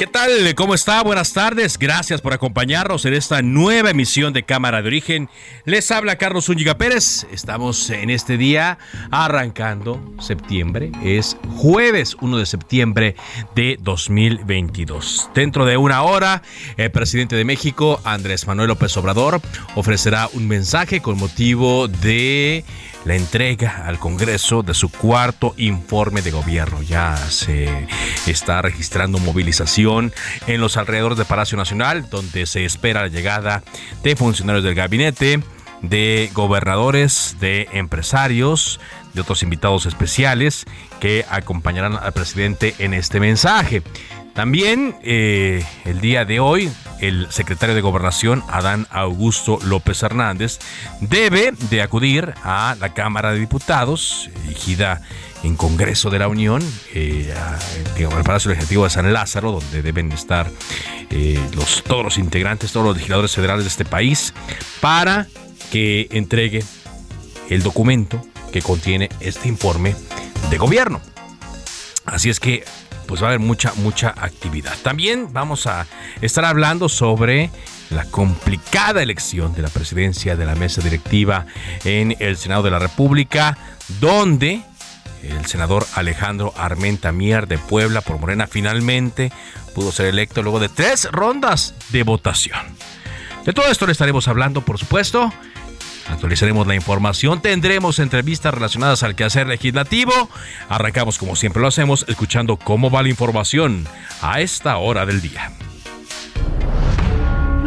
¿Qué tal? ¿Cómo está? Buenas tardes. Gracias por acompañarnos en esta nueva emisión de Cámara de Origen. Les habla Carlos Zúñiga Pérez. Estamos en este día arrancando septiembre. Es jueves 1 de septiembre de 2022. Dentro de una hora, el presidente de México, Andrés Manuel López Obrador, ofrecerá un mensaje con motivo de la entrega al Congreso de su cuarto informe de gobierno. Ya se está registrando movilización en los alrededores de Palacio Nacional, donde se espera la llegada de funcionarios del gabinete, de gobernadores, de empresarios, de otros invitados especiales que acompañarán al presidente en este mensaje. También eh, el día de hoy, el secretario de Gobernación, Adán Augusto López Hernández, debe de acudir a la Cámara de Diputados, dirigida en Congreso de la Unión, eh, al Palacio Legislativo de San Lázaro, donde deben estar eh, los, todos los integrantes, todos los legisladores federales de este país, para que entregue el documento que contiene este informe de gobierno. Así es que pues va a haber mucha, mucha actividad. También vamos a estar hablando sobre la complicada elección de la presidencia de la mesa directiva en el Senado de la República, donde el senador Alejandro Armenta Mier de Puebla por Morena finalmente pudo ser electo luego de tres rondas de votación. De todo esto le estaremos hablando, por supuesto. Actualizaremos la información, tendremos entrevistas relacionadas al quehacer legislativo. Arrancamos como siempre lo hacemos, escuchando cómo va la información a esta hora del día.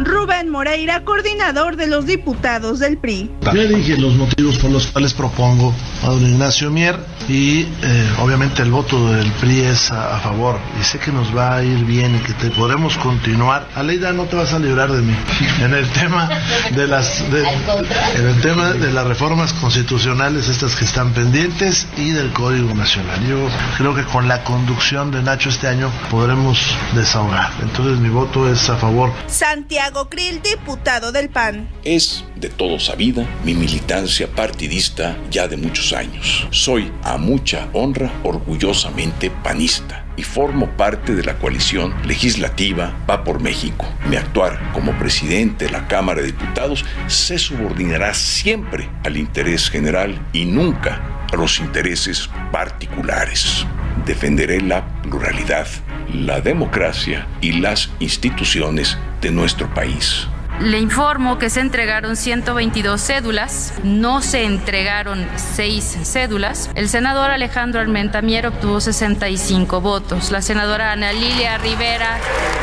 Rubén Moreira, coordinador de los diputados del PRI. Ya dije los motivos por los cuales propongo a don Ignacio Mier y eh, obviamente el voto del PRI es a, favor y sé que nos va a ir bien y que te podremos continuar. Aleida, no te vas a librar de mí. En el tema de las en el tema de las reformas constitucionales estas que están pendientes y del Código Nacional. Yo creo que con la conducción de Nacho este año podremos desahogar. Entonces mi voto es a favor. Santiago Krill, diputado del PAN. Es de todo sabida mi militancia partidista ya de muchos años. Soy a mucha honra orgullosamente panista y formo parte de la coalición legislativa Va por México. Mi actuar como presidente de la Cámara de Diputados se subordinará siempre al interés general y nunca a los intereses particulares. Defenderé la pluralidad, la democracia y las instituciones de nuestro país. Le informo que se entregaron 122 cédulas, no se entregaron 6 cédulas. El senador Alejandro Almentamier obtuvo 65 votos. La senadora Ana Lilia Rivera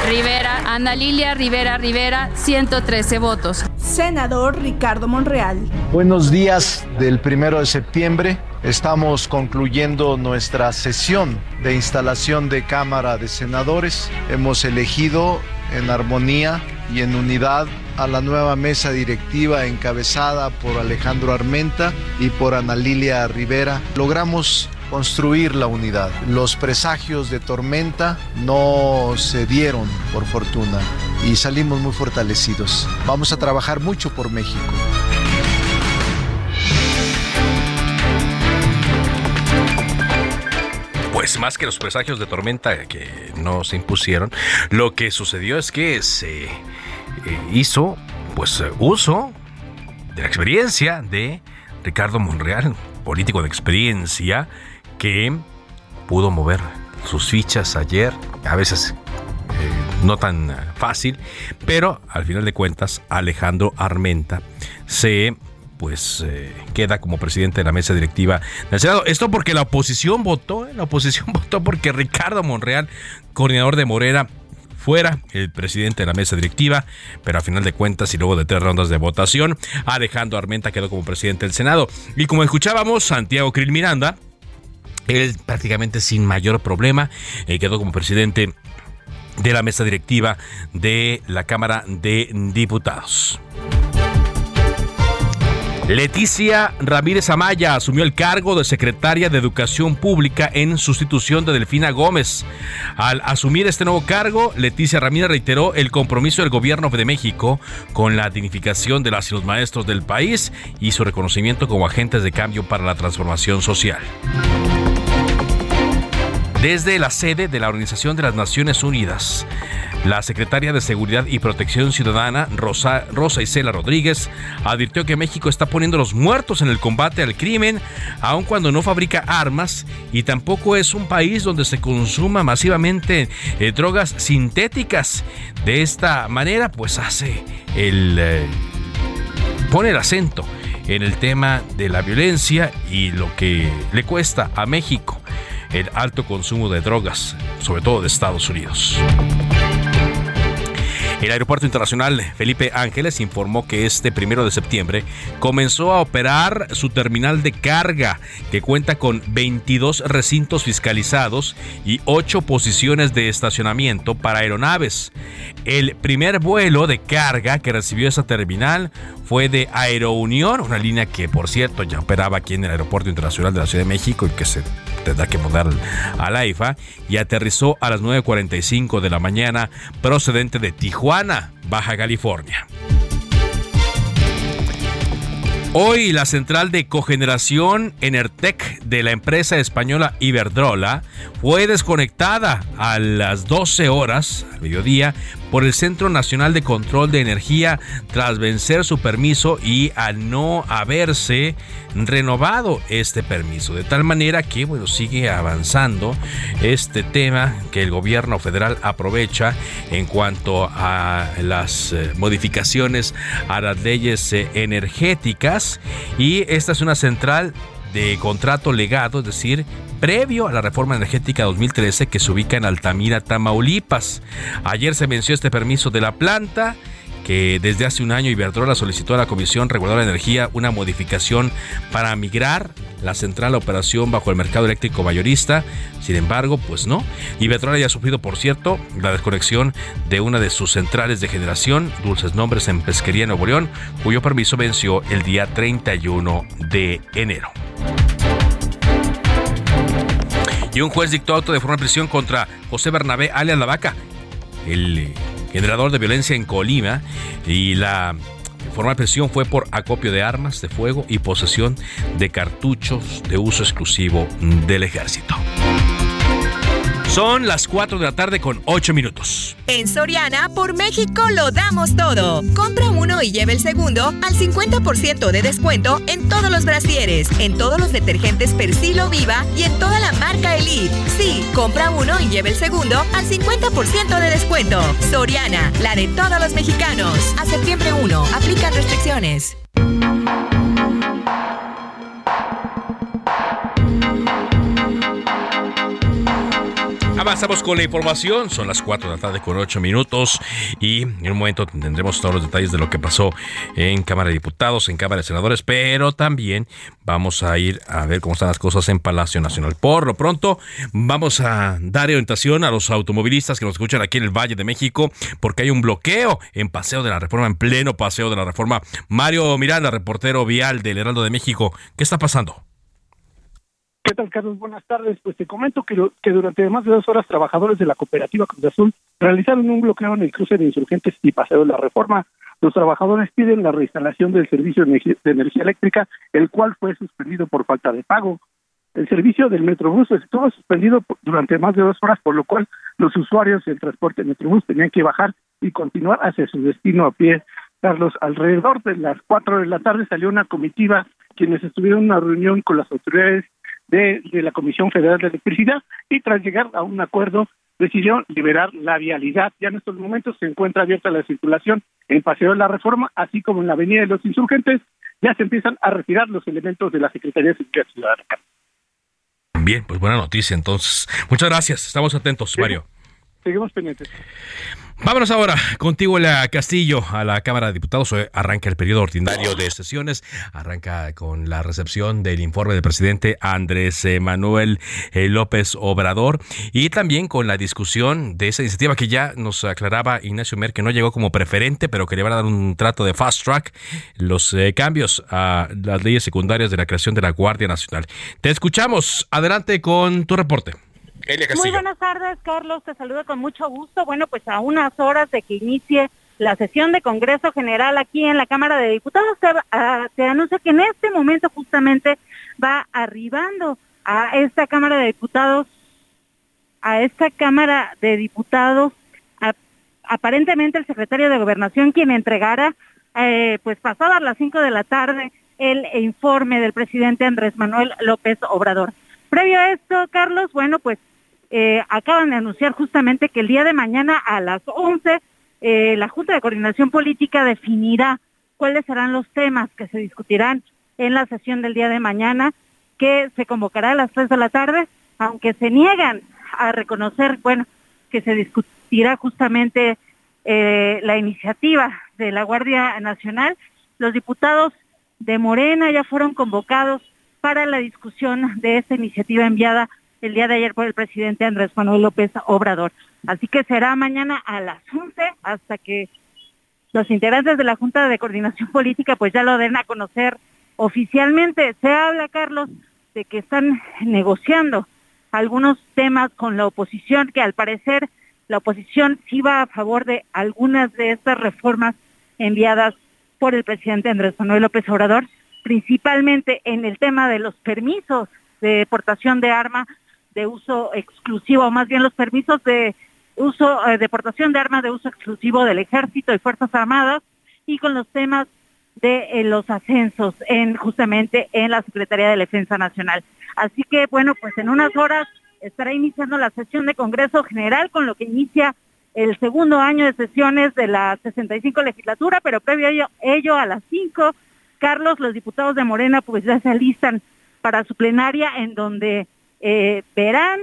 Rivera, Ana Lilia Rivera Rivera, 113 votos. Senador Ricardo Monreal. Buenos días del primero de septiembre. Estamos concluyendo nuestra sesión de instalación de Cámara de Senadores. Hemos elegido en armonía y en unidad a la nueva mesa directiva encabezada por Alejandro Armenta y por Ana Lilia Rivera. Logramos construir la unidad. Los presagios de tormenta no se dieron, por fortuna, y salimos muy fortalecidos. Vamos a trabajar mucho por México. Pues más que los presagios de tormenta que no se impusieron, lo que sucedió es que se eh, hizo pues uso de la experiencia de Ricardo Monreal, político de experiencia que pudo mover sus fichas ayer, a veces eh, no tan fácil, pero al final de cuentas Alejandro Armenta se pues eh, queda como presidente de la mesa directiva del Senado. Esto porque la oposición votó, ¿eh? la oposición votó porque Ricardo Monreal, coordinador de Morera, fuera el presidente de la mesa directiva, pero a final de cuentas y luego de tres rondas de votación, Alejandro Armenta quedó como presidente del Senado. Y como escuchábamos, Santiago Krill Miranda, él prácticamente sin mayor problema eh, quedó como presidente de la mesa directiva de la Cámara de Diputados. Leticia Ramírez Amaya asumió el cargo de secretaria de Educación Pública en sustitución de Delfina Gómez. Al asumir este nuevo cargo, Leticia Ramírez reiteró el compromiso del gobierno de México con la dignificación de los maestros del país y su reconocimiento como agentes de cambio para la transformación social. Desde la sede de la Organización de las Naciones Unidas, la secretaria de Seguridad y Protección Ciudadana, Rosa, Rosa Isela Rodríguez, advirtió que México está poniendo los muertos en el combate al crimen, aun cuando no fabrica armas y tampoco es un país donde se consuma masivamente eh, drogas sintéticas. De esta manera, pues hace el... Eh, pone el acento en el tema de la violencia y lo que le cuesta a México el alto consumo de drogas, sobre todo de Estados Unidos. El Aeropuerto Internacional Felipe Ángeles informó que este primero de septiembre comenzó a operar su terminal de carga, que cuenta con 22 recintos fiscalizados y 8 posiciones de estacionamiento para aeronaves. El primer vuelo de carga que recibió esa terminal fue de Aerounión, una línea que por cierto ya operaba aquí en el Aeropuerto Internacional de la Ciudad de México y que se tendrá que mudar a la IFA y aterrizó a las 9.45 de la mañana procedente de Tijuana, Baja California. Hoy la central de cogeneración Enertec de la empresa española Iberdrola fue desconectada a las 12 horas, al mediodía, por el Centro Nacional de Control de Energía tras vencer su permiso y al no haberse renovado este permiso. De tal manera que bueno, sigue avanzando este tema que el gobierno federal aprovecha en cuanto a las eh, modificaciones a las leyes eh, energéticas y esta es una central de contrato legado, es decir, previo a la reforma energética 2013 que se ubica en Altamira, Tamaulipas. Ayer se venció este permiso de la planta que desde hace un año Iberdrola solicitó a la Comisión Reguladora de Energía una modificación para migrar la central a operación bajo el mercado eléctrico mayorista. Sin embargo, pues no. Iberdrola ya ha sufrido, por cierto, la desconexión de una de sus centrales de generación, Dulces Nombres en Pesquería Nuevo León, cuyo permiso venció el día 31 de enero. Y un juez dictó auto de forma de prisión contra José Bernabé alias La Vaca, el eh, generador de violencia en Colima, y la forma de prisión fue por acopio de armas de fuego y posesión de cartuchos de uso exclusivo del ejército. Son las 4 de la tarde con 8 minutos. En Soriana, por México lo damos todo. Compra uno y lleve el segundo al 50% de descuento en todos los brasieres, en todos los detergentes Persilo Viva y en toda la marca Elite. Sí, compra uno y lleve el segundo al 50% de descuento. Soriana, la de todos los mexicanos. A septiembre 1, aplican restricciones. Avanzamos con la información, son las 4 de la tarde con 8 minutos y en un momento tendremos todos los detalles de lo que pasó en Cámara de Diputados, en Cámara de Senadores, pero también vamos a ir a ver cómo están las cosas en Palacio Nacional. Por lo pronto, vamos a dar orientación a los automovilistas que nos escuchan aquí en el Valle de México, porque hay un bloqueo en Paseo de la Reforma, en pleno Paseo de la Reforma. Mario Miranda, reportero vial del Heraldo de México, ¿qué está pasando? ¿Qué tal, Carlos? Buenas tardes. Pues te comento que, que durante más de dos horas trabajadores de la cooperativa Cruz Azul realizaron un bloqueo en el cruce de insurgentes y paseo de la reforma. Los trabajadores piden la reinstalación del servicio de energía eléctrica, el cual fue suspendido por falta de pago. El servicio del Metrobús estuvo suspendido durante más de dos horas, por lo cual los usuarios del transporte Metrobús tenían que bajar y continuar hacia su destino a pie. Carlos, alrededor de las cuatro de la tarde salió una comitiva quienes estuvieron en una reunión con las autoridades de, de, la Comisión Federal de Electricidad y tras llegar a un acuerdo decidió liberar la vialidad. Ya en estos momentos se encuentra abierta la circulación en Paseo de la Reforma, así como en la Avenida de los Insurgentes. Ya se empiezan a retirar los elementos de la Secretaría de Seguridad Ciudadana. Bien, pues buena noticia entonces. Muchas gracias. Estamos atentos, Mario. Seguimos pendientes. Vámonos ahora contigo, la Castillo, a la Cámara de Diputados. Arranca el periodo ordinario de sesiones. Arranca con la recepción del informe del presidente Andrés Manuel eh, López Obrador y también con la discusión de esa iniciativa que ya nos aclaraba Ignacio Mer, que no llegó como preferente, pero que le van a dar un trato de fast track los eh, cambios a las leyes secundarias de la creación de la Guardia Nacional. Te escuchamos. Adelante con tu reporte. Muy buenas tardes, Carlos. Te saludo con mucho gusto. Bueno, pues a unas horas de que inicie la sesión de Congreso General aquí en la Cámara de Diputados, se, uh, se anuncia que en este momento justamente va arribando a esta Cámara de Diputados, a esta Cámara de Diputados, a, aparentemente el secretario de Gobernación quien entregara, eh, pues pasadas las 5 de la tarde, el informe del presidente Andrés Manuel López Obrador. Previo a esto, Carlos, bueno, pues eh, acaban de anunciar justamente que el día de mañana a las 11 eh, la Junta de Coordinación Política definirá cuáles serán los temas que se discutirán en la sesión del día de mañana, que se convocará a las 3 de la tarde, aunque se niegan a reconocer, bueno, que se discutirá justamente eh, la iniciativa de la Guardia Nacional. Los diputados de Morena ya fueron convocados para la discusión de esta iniciativa enviada el día de ayer por el presidente Andrés Manuel López Obrador. Así que será mañana a las 11 hasta que los integrantes de la Junta de Coordinación Política pues ya lo den a conocer oficialmente. Se habla, Carlos, de que están negociando algunos temas con la oposición, que al parecer la oposición sí va a favor de algunas de estas reformas enviadas por el presidente Andrés Manuel López Obrador, principalmente en el tema de los permisos de portación de arma de uso exclusivo, o más bien los permisos de uso, eh, de de armas de uso exclusivo del Ejército y Fuerzas Armadas, y con los temas de eh, los ascensos en justamente en la Secretaría de Defensa Nacional. Así que bueno, pues en unas horas estará iniciando la sesión de Congreso General con lo que inicia el segundo año de sesiones de la 65 legislatura, pero previo a ello, ello a las 5, Carlos, los diputados de Morena pues ya se alistan para su plenaria en donde eh, verán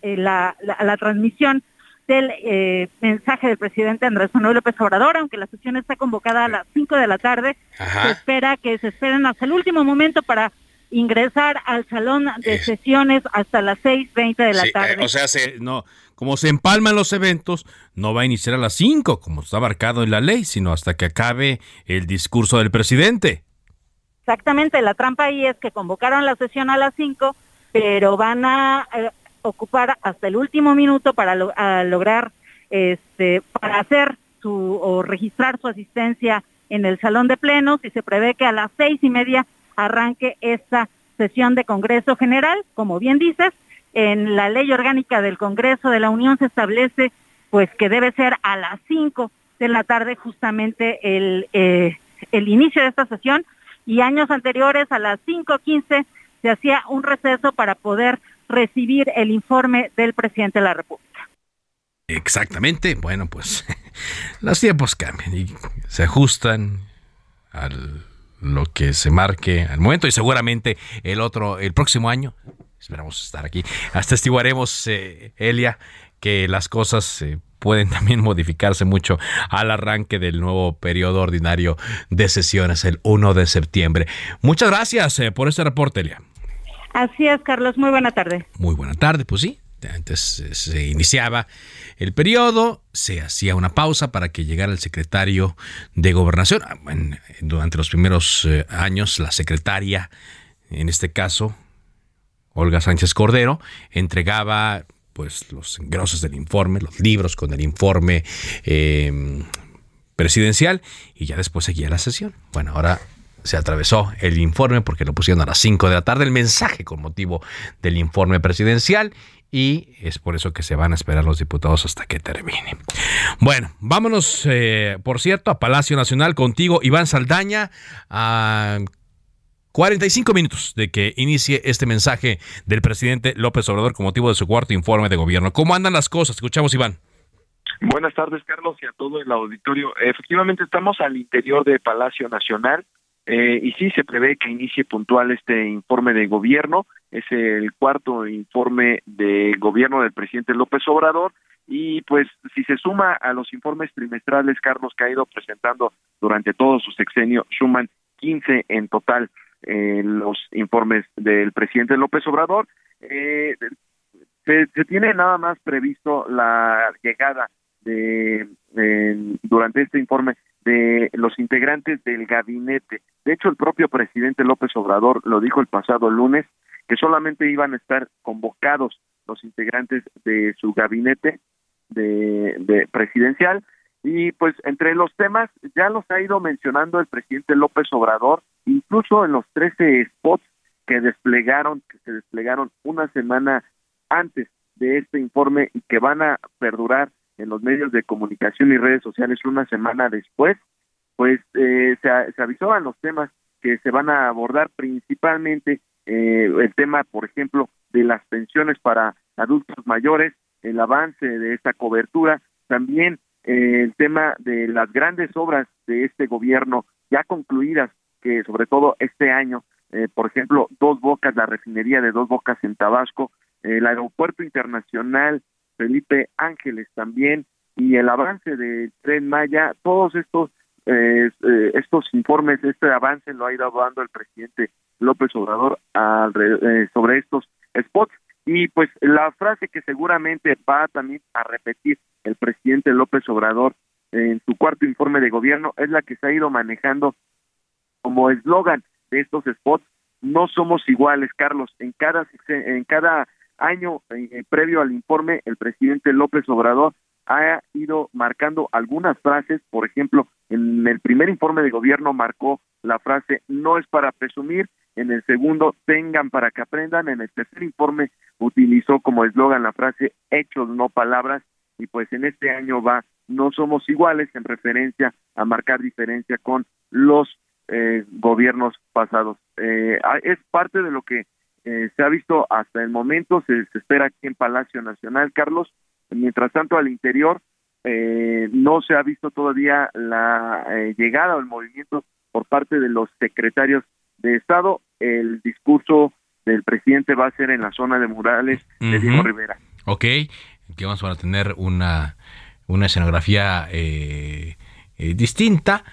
eh, la, la, transmisión del eh, mensaje del presidente Andrés Manuel López Obrador, aunque la sesión está convocada a las 5 de la tarde, se espera que se esperen hasta el último momento para ingresar al salón de sesiones hasta las 6.20 de la tarde. o sea, no, como se empalman los eventos, no va a iniciar a las 5, como está marcado en la ley, sino hasta que acabe el discurso del presidente. Exactamente, la trampa ahí es que convocaron la sesión a las 5, pero van a eh, ocupar hasta el último minuto para lograr, este, para hacer su o registrar su asistencia en el salón de plenos. Y se prevé que a las seis y media arranque esta sesión de Congreso General, como bien dices, en la ley orgánica del Congreso de la Unión se establece pues que debe ser a las cinco de la tarde justamente el, eh, el inicio de esta sesión y años anteriores a las cinco quince se hacía un receso para poder recibir el informe del presidente de la República. Exactamente, bueno, pues los tiempos cambian y se ajustan a lo que se marque al momento y seguramente el otro, el próximo año, esperamos estar aquí, hasta estiguaremos, eh, Elia, que las cosas eh, pueden también modificarse mucho al arranque del nuevo periodo ordinario de sesiones el 1 de septiembre. Muchas gracias eh, por este reporte, Elia. Así es, Carlos. Muy buena tarde. Muy buena tarde, pues sí. Antes eh, se iniciaba el periodo, se hacía una pausa para que llegara el secretario de gobernación. Ah, durante los primeros eh, años, la secretaria, en este caso, Olga Sánchez Cordero, entregaba pues los engrosos del informe, los libros con el informe eh, presidencial y ya después seguía la sesión. Bueno, ahora se atravesó el informe porque lo pusieron a las 5 de la tarde, el mensaje con motivo del informe presidencial y es por eso que se van a esperar los diputados hasta que termine. Bueno, vámonos, eh, por cierto, a Palacio Nacional contigo, Iván Saldaña, a 45 minutos de que inicie este mensaje del presidente López Obrador con motivo de su cuarto informe de gobierno. ¿Cómo andan las cosas? Escuchamos, Iván. Buenas tardes, Carlos, y a todo el auditorio. Efectivamente, estamos al interior de Palacio Nacional eh, y sí se prevé que inicie puntual este informe de gobierno. Es el cuarto informe de gobierno del presidente López Obrador. Y pues si se suma a los informes trimestrales, Carlos, que ha ido presentando durante todo su sexenio, suman 15 en total eh, los informes del presidente López Obrador. Eh, se, tiene nada más previsto la llegada de durante este informe de los integrantes del gabinete. De hecho, el propio presidente López Obrador lo dijo el pasado lunes, que solamente iban a estar convocados los integrantes de su gabinete de, presidencial y pues entre los temas ya los ha ido mencionando el presidente López Obrador, incluso en los 13 spots que desplegaron, que se desplegaron una semana antes de este informe y que van a perdurar en los medios de comunicación y redes sociales una semana después, pues eh, se, avisaban los temas que se van a abordar principalmente eh, el tema, por ejemplo, de las pensiones para adultos mayores, el avance de esta cobertura, también eh, el tema de las grandes obras de este gobierno ya concluidas, que sobre todo este año, eh, por ejemplo, Dos Bocas, la refinería de Dos Bocas en Tabasco, el aeropuerto internacional Felipe Ángeles también y el avance del tren Maya, todos estos eh, eh, estos informes, este avance lo ha ido dando el presidente López Obrador eh, sobre estos spots. Y pues la frase que seguramente va también a repetir el presidente López Obrador en su cuarto informe de gobierno es la que se ha ido manejando como eslogan de estos spots no somos iguales Carlos. En cada en cada año eh, previo al informe, el presidente López Obrador ha ido marcando algunas frases, por ejemplo, en el primer informe de gobierno marcó la frase no es para presumir, en el segundo tengan para que aprendan, en el tercer informe utilizó como eslogan la frase hechos no palabras y pues en este año va no somos iguales en referencia a marcar diferencia con los eh, gobiernos pasados. Eh, es parte de lo que eh, se ha visto hasta el momento, se, espera aquí en Palacio Nacional, Carlos. Mientras tanto, al interior eh, no se ha visto todavía la eh, llegada o el movimiento por parte de los secretarios de Estado. El discurso del presidente va a ser en la zona de Murales de Diego Rivera. Ok, que vamos a tener una, una escenografía distinta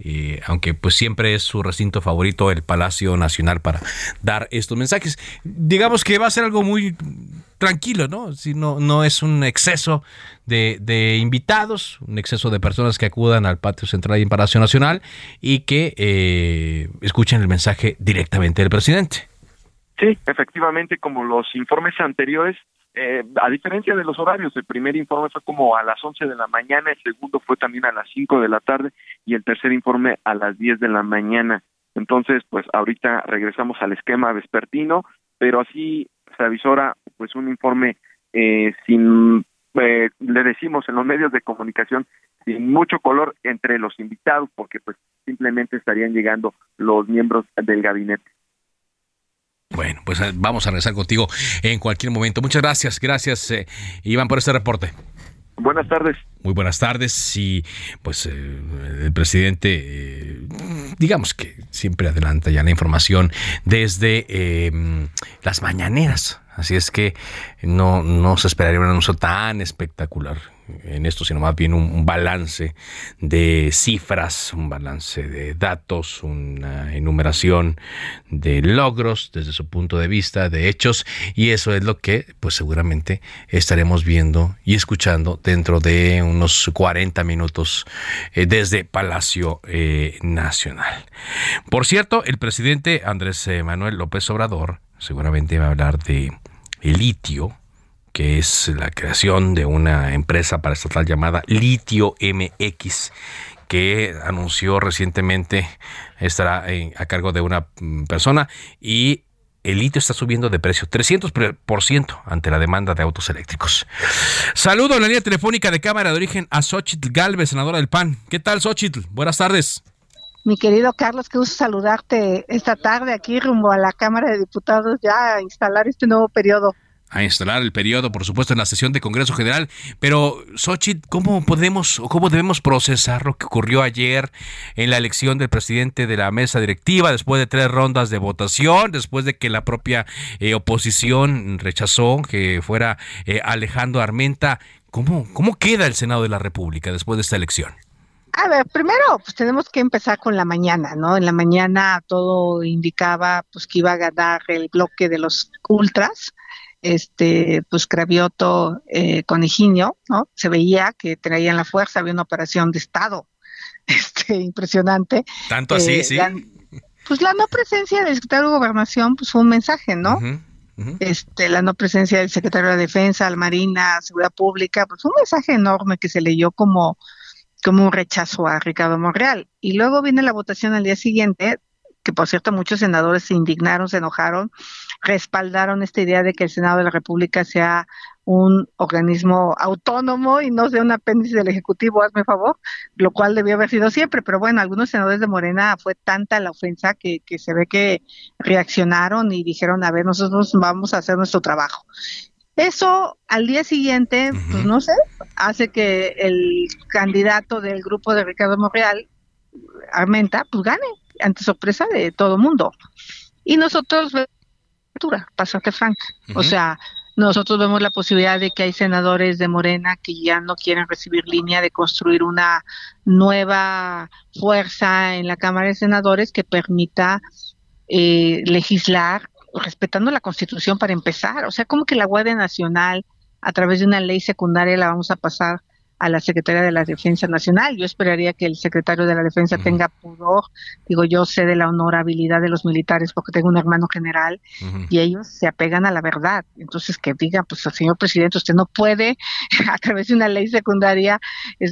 eh, aunque pues siempre es su recinto favorito el Palacio Nacional para dar estos mensajes. Digamos que va a ser algo muy tranquilo, ¿no? Si no, no es un exceso de, invitados, un exceso de personas que acudan al patio central y en Palacio Nacional y que eh, escuchen el mensaje directamente del presidente. Sí, efectivamente, como los informes anteriores, eh, a diferencia de los horarios, el primer informe fue como a las 11 de la mañana, el segundo fue también a las 5 de la tarde y el tercer informe a las 10 de la mañana. Entonces, pues ahorita regresamos al esquema vespertino, pero así se avisora pues un informe eh, sin, eh, le decimos en los medios de comunicación, sin mucho color entre los invitados, porque pues simplemente estarían llegando los miembros del gabinete. Bueno, pues eh, vamos a regresar contigo en cualquier momento. Muchas gracias, gracias eh, Iván por este reporte. Buenas tardes. Muy buenas tardes y pues eh, el presidente, digamos que siempre adelanta ya la información desde las mañaneras. Así es que no, no se esperaría un anuncio tan espectacular en esto, sino más bien un, balance de cifras, un balance de datos, una enumeración de logros desde su punto de vista, de hechos, y eso es lo que pues seguramente estaremos viendo y escuchando dentro de unos 40 minutos eh, desde Palacio eh, Nacional. Por cierto, el presidente Andrés Manuel López Obrador seguramente va a hablar de el litio, que es la creación de una empresa para estatal llamada Litio MX, que anunció recientemente estará a cargo de una mm, persona y el litio está subiendo de precio 300% ante la demanda de autos eléctricos. Saludo en la línea telefónica de Cámara de Origen a Xochitl Galvez, senadora del PAN. ¿Qué tal, Xochitl? Buenas tardes. Mi querido Carlos, qué gusto saludarte esta tarde aquí rumbo a la Cámara de Diputados ya a instalar este nuevo periodo a instalar el periodo, por supuesto, en la sesión de Congreso General. Pero, Xochitl, ¿cómo podemos o cómo debemos procesar lo que ocurrió ayer en la elección del presidente de la mesa directiva, después de tres rondas de votación, después de que la propia eh, oposición rechazó que fuera eh, Alejandro Armenta? ¿Cómo, ¿Cómo queda el Senado de la República después de esta elección? A ver, primero, pues tenemos que empezar con la mañana, ¿no? En la mañana todo indicaba pues que iba a ganar el bloque de los ultras, este, pues Cravioto eh, con ¿no? Se veía que traían la fuerza, había una operación de Estado, este, impresionante. Tanto así, eh, sí. pues la no presencia del secretario de Gobernación, pues fue un mensaje, ¿no? Este, la no presencia del secretario de Defensa, la Marina, Seguridad Pública, pues un mensaje enorme que se leyó como, como un rechazo a Ricardo Monreal. Y luego viene la votación al día siguiente, que por cierto muchos senadores se indignaron, se enojaron, respaldaron esta idea de que el Senado de la República sea un organismo autónomo y no sea un apéndice del Ejecutivo, hazme favor, lo cual debió haber sido siempre, pero bueno, algunos senadores de Morena fue tanta la ofensa que, que se ve que reaccionaron y dijeron, a ver, nosotros vamos a hacer nuestro trabajo. Eso al día siguiente, pues no sé, hace que el candidato del grupo de Ricardo Monreal, Armenta, pues gane, ante sorpresa de todo mundo. Y nosotros pasarte franca. O sea, nosotros vemos la posibilidad de que hay senadores de Morena que ya no quieren recibir línea de construir una nueva fuerza en la Cámara de Senadores que permita eh, legislar respetando la Constitución para empezar. O sea, como que la Guardia Nacional, a través de una ley secundaria, la vamos a pasar a la Secretaría de la Defensa Nacional. Yo esperaría que el secretario de la Defensa tenga pudor. Digo, yo sé de la honorabilidad de los militares porque tengo un hermano general y ellos se apegan a la verdad. Entonces, que diga, pues, señor presidente, usted no puede, a través de una ley secundaria,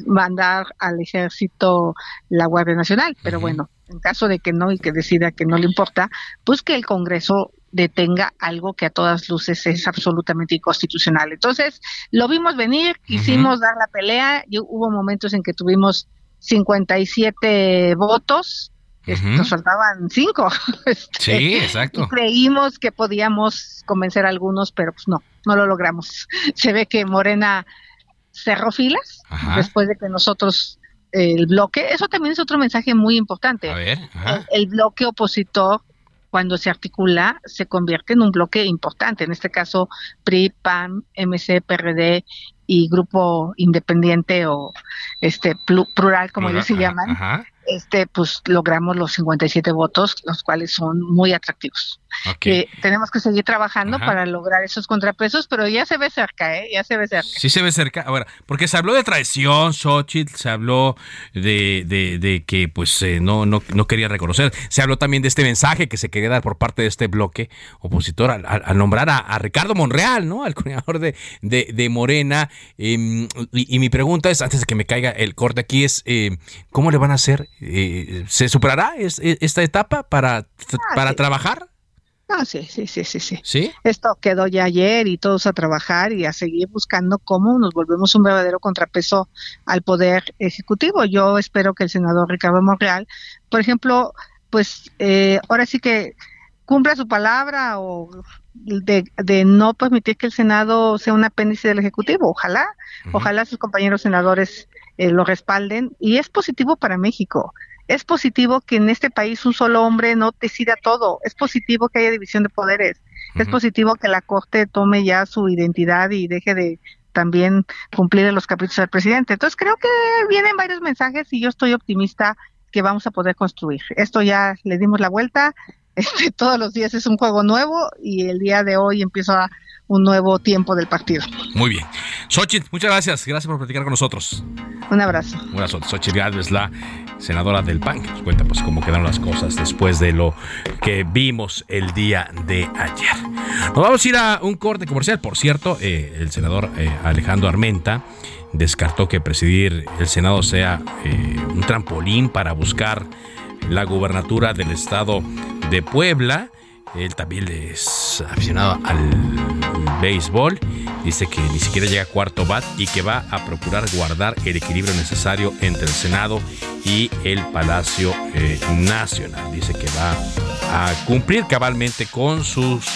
mandar al ejército la Guardia Nacional. Pero bueno, en caso de que no y que decida que no le importa, pues que el Congreso detenga algo que a todas luces es absolutamente inconstitucional. Entonces, lo vimos venir, quisimos dar la pelea, y hubo momentos en que tuvimos 57 votos, nos faltaban 5. Este, sí, exacto. creímos que podíamos convencer a algunos, pero pues no, no lo logramos. Se ve que Morena cerró filas después de que nosotros el bloque, eso también es otro mensaje muy importante. el, bloque opositor cuando se articula, se convierte en un bloque importante. En este caso, PRI, PAN, MC, PRD y Grupo Independiente o este plural, como ellos se llaman este, pues logramos los 57 votos, los cuales son muy atractivos. Eh, tenemos que seguir trabajando para lograr esos contrapesos, pero ya se ve cerca, ¿eh? Ya se ve cerca. Sí se ve cerca. Ahora, porque se habló de traición, Xochitl, se habló de, de, que pues eh, no, no, no quería reconocer, se habló también de este mensaje que se quería dar por parte de este bloque opositor al, nombrar a, Ricardo Monreal, ¿no? Al coordinador de, de, Morena. Em, y, mi pregunta es, antes de que me caiga el corte aquí, es eh, ¿cómo le van a hacer eh, ¿se superará esta etapa para, ah, para trabajar? Ah, sí, sí, sí, sí, sí, Esto quedó ya ayer y todos a trabajar y a seguir buscando cómo nos volvemos un verdadero contrapeso al poder ejecutivo. Yo espero que el senador Ricardo Monreal, por ejemplo, pues eh, ahora sí que cumpla su palabra o de, de, no permitir que el Senado sea un apéndice del Ejecutivo. Ojalá, ojalá sus compañeros senadores eh, lo respalden y es positivo para México. Es positivo que en este país un solo hombre no decida todo. Es positivo que haya división de poderes. Es positivo que la Corte tome ya su identidad y deje de también cumplir los caprichos del presidente. Entonces creo que vienen varios mensajes y yo estoy optimista que vamos a poder construir. Esto ya le dimos la vuelta. Este, todos los días es un juego nuevo y el día de hoy empiezo a un nuevo tiempo del partido. Muy bien. Xochitl, muchas gracias. Gracias por platicar con nosotros. Un abrazo. Un abrazo. Xochitl Gálvez, la senadora del PAN, que nos cuenta pues cómo quedaron las cosas después de lo que vimos el día de ayer. Nos vamos a ir a un corte comercial. Por cierto, eh, el senador eh, Alejandro Armenta descartó que presidir el Senado sea eh, un trampolín para buscar la gubernatura del estado de Puebla Él también es aficionado al béisbol. Dice que ni siquiera llega a cuarto bat y que va a procurar guardar el equilibrio necesario entre el Senado y el Palacio eh, Nacional. Dice que va a cumplir cabalmente con sus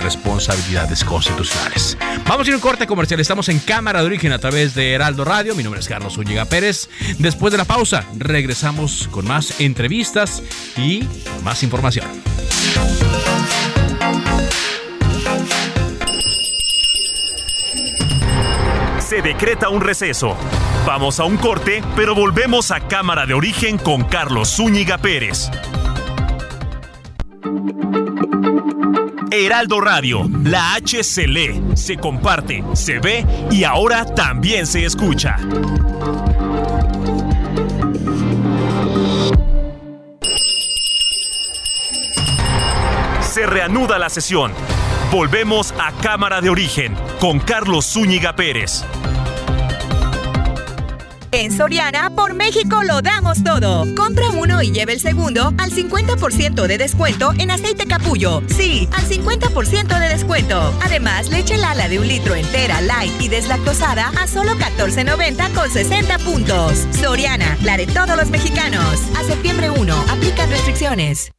responsabilidades constitucionales. Vamos a ir a un corte comercial. Estamos en Cámara de Origen a través de Heraldo Radio. Mi nombre es Carlos Úñiga Pérez. Después de la pausa, regresamos con más entrevistas y más información. Se decreta un receso. Vamos a un corte, pero volvemos a Cámara de Origen con Carlos Zúñiga Pérez. Heraldo Radio, la H se lee, se comparte, se ve y ahora también se escucha. Se reanuda la sesión. Volvemos a Cámara de Origen con Carlos Zúñiga Pérez. Soriana, por México lo damos todo. Compra uno y lleve el segundo al 50% de descuento en aceite capullo. Sí, al 50% de descuento. Además, leche Lala de un litro entera, light y deslactosada a solo 14.90 con 60 puntos. Soriana, la de todos los mexicanos. A septiembre 1, aplica restricciones.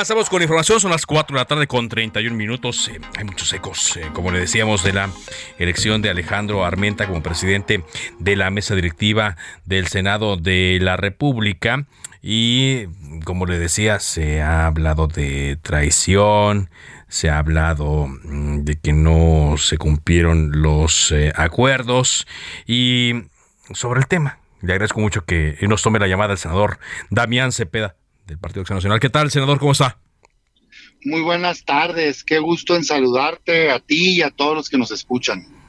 Avanzamos con información, son las 4 de la tarde con 31 minutos. Eh, hay muchos ecos, eh, como le decíamos, de la elección de Alejandro Armenta como presidente de la mesa directiva del Senado de la República. Y como le decía, se ha hablado de traición, se ha hablado mm, de que no se cumplieron los eh, acuerdos y sobre el tema. Le agradezco mucho que nos tome la llamada el senador Damián Cepeda del Partido Acción Nacional. ¿Qué tal, senador? ¿Cómo está? Muy buenas tardes, qué gusto en saludarte a ti y a todos los que nos escuchan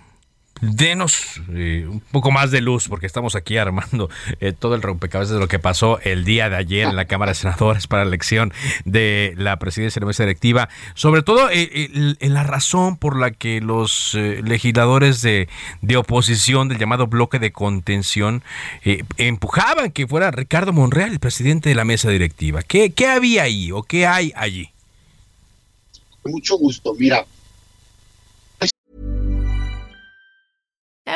denos eh, un poco más de luz, porque estamos aquí armando eh, todo el rompecabezas de lo que pasó el día de ayer en la Cámara de Senadores para la elección de la presidencia de la mesa directiva. Sobre todo en eh, la razón por la que los legisladores de, de, oposición del llamado bloque de contención empujaban que fuera Ricardo Monreal el presidente de la mesa directiva. ¿Qué, qué había ahí o qué hay allí? Mucho gusto. Mira,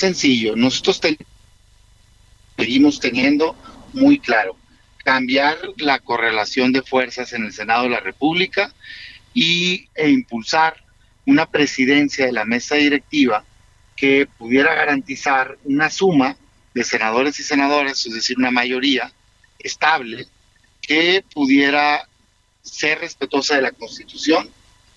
Sencillo. Nosotros seguimos teniendo muy claro cambiar la correlación de fuerzas en el Senado de la República y, e impulsar una presidencia de la mesa directiva que pudiera garantizar una suma de senadores y senadoras, es decir, una mayoría estable, que pudiera ser respetuosa de la Constitución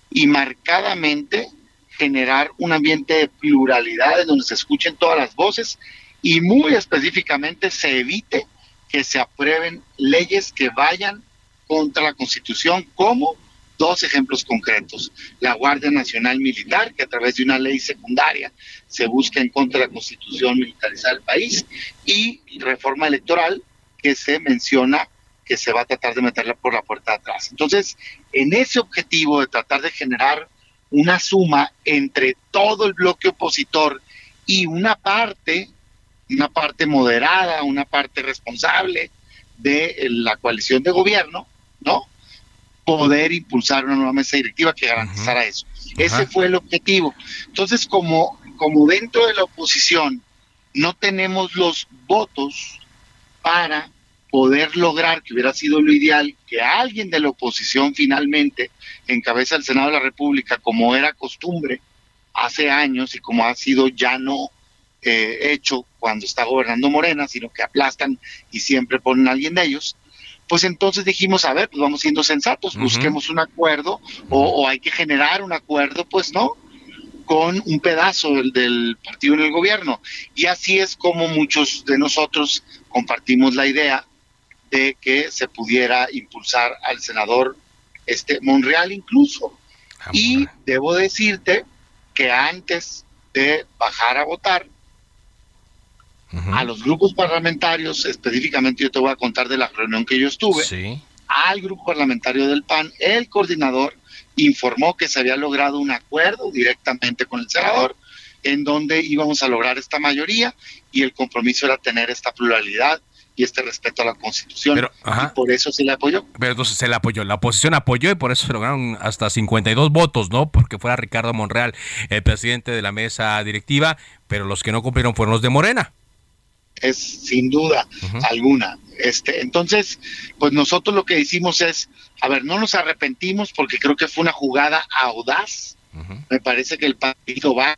y marcadamente generar un ambiente de pluralidad en donde se escuchen todas las voces y muy específicamente se evite que se aprueben leyes que vayan contra la Constitución como dos ejemplos concretos. La Guardia Nacional Militar, que a través de una ley secundaria se busca en contra de la Constitución militarizar el país, y reforma electoral, que se menciona que se va a tratar de meterla por la puerta de atrás. Entonces, en ese objetivo de tratar de generar una suma entre todo el bloque opositor y una parte, una parte moderada, una parte responsable de la coalición de gobierno, ¿no? Poder impulsar una nueva mesa directiva que garantizara eso. Ese fue el objetivo. Entonces, como, como dentro de la oposición no tenemos los votos para poder lograr, que hubiera sido lo ideal, que alguien de la oposición finalmente encabeza el Senado de la República, como era costumbre hace años y como ha sido ya no eh, hecho cuando está gobernando Morena, sino que aplastan y siempre ponen a alguien de ellos, pues entonces dijimos, a ver, pues vamos siendo sensatos, busquemos un acuerdo o, hay que generar un acuerdo, pues no. con un pedazo del, del, partido en el gobierno. Y así es como muchos de nosotros compartimos la idea de que se pudiera impulsar al senador este Monreal incluso. Ah, y debo decirte que antes de bajar a votar, a los grupos parlamentarios, específicamente yo te voy a contar de la reunión que yo estuve, al grupo parlamentario del PAN, el coordinador informó que se había logrado un acuerdo directamente con el senador en donde íbamos a lograr esta mayoría y el compromiso era tener esta pluralidad y este respeto a la Constitución. y por eso se le apoyó. Pero entonces se le apoyó, la oposición apoyó y por eso se lograron hasta 52 votos, ¿no? Porque fuera Ricardo Monreal el presidente de la mesa directiva, pero los que no cumplieron fueron los de Morena. Es sin duda alguna. Este, entonces, pues nosotros lo que hicimos es, a ver, no nos arrepentimos porque creo que fue una jugada audaz. Me parece que el partido va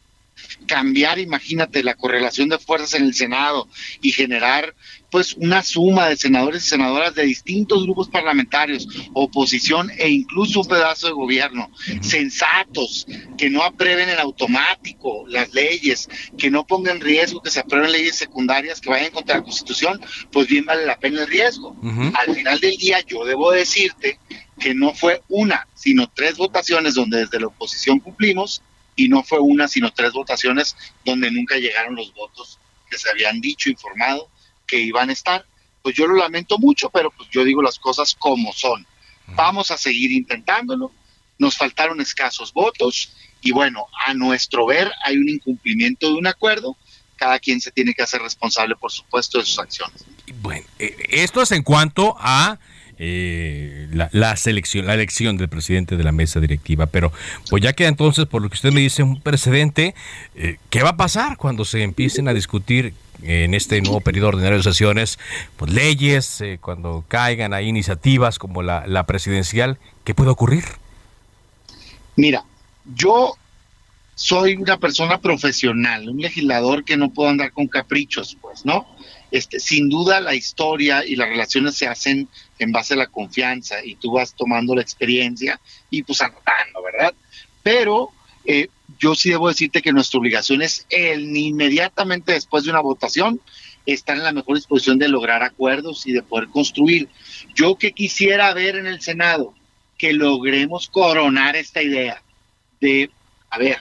cambiar, imagínate, la correlación de fuerzas en el Senado y generar pues una suma de senadores y senadoras de distintos grupos parlamentarios, oposición e incluso un pedazo de gobierno, sensatos, que no aprueben en automático las leyes, que no pongan en riesgo que se aprueben leyes secundarias que vayan contra la Constitución, pues bien vale la pena el riesgo. Al final del día yo debo decirte que no fue una, sino tres votaciones donde desde la oposición cumplimos y no fue una, sino tres votaciones donde nunca llegaron los votos que se habían dicho, informado que iban a estar. Pues yo lo lamento mucho, pero pues yo digo las cosas como son. Vamos a seguir intentándolo. Nos faltaron escasos votos y bueno, a nuestro ver hay un incumplimiento de un acuerdo. Cada quien se tiene que hacer responsable, por supuesto, de sus acciones. Bueno, eh, esto es en cuanto a eh, la, selección, la elección del presidente de la mesa directiva. Pero pues ya queda entonces, por lo que usted me dice, un precedente. Eh, ¿Qué va a pasar cuando se empiecen a discutir en este nuevo periodo ordinario de sesiones, pues leyes, eh, cuando caigan ahí iniciativas como la, la presidencial? ¿Qué puede ocurrir? Mira, yo soy una persona profesional, un legislador que no puedo andar con caprichos, pues, ¿no? Este, sin duda la historia y las relaciones se hacen en base a la confianza y tú vas tomando la experiencia y pues anotando, ¿verdad? Pero eh, yo sí debo decirte que nuestra obligación es el inmediatamente después de una votación estar en la mejor disposición de lograr acuerdos y de poder construir. Yo que quisiera ver en el Senado que logremos coronar esta idea de, a ver,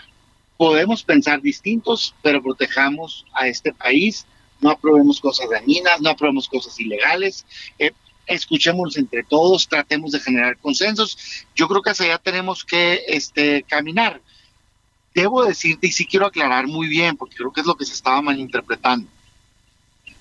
podemos pensar distintos, pero protejamos a este país, no aprobemos cosas dañinas, no aprobemos cosas ilegales, eh, escuchémonos entre todos, tratemos de generar consensos. Yo creo que hacia allá tenemos que este, caminar. Debo decirte, y sí quiero aclarar muy bien, porque creo que es lo que se estaba malinterpretando.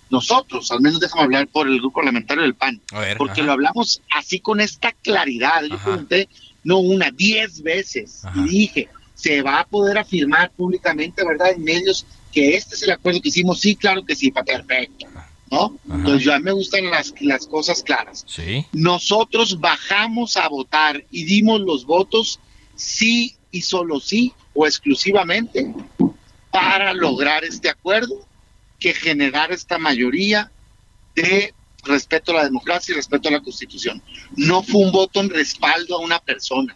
Nosotros, al menos déjame hablar por el grupo parlamentario del PAN, porque lo hablamos así con esta claridad. Yo pregunté, no una, diez veces, y dije, se va a poder afirmar públicamente, ¿verdad?, en medios que este es el acuerdo que hicimos. Sí, claro que sí, perfecto. ¿no? Entonces ya me gustan las, las cosas claras. Nosotros bajamos a votar y dimos los votos sí y solo sí o exclusivamente para lograr este acuerdo que generar esta mayoría de respeto a la democracia y respeto a la constitución. No fue un voto en respaldo a una persona,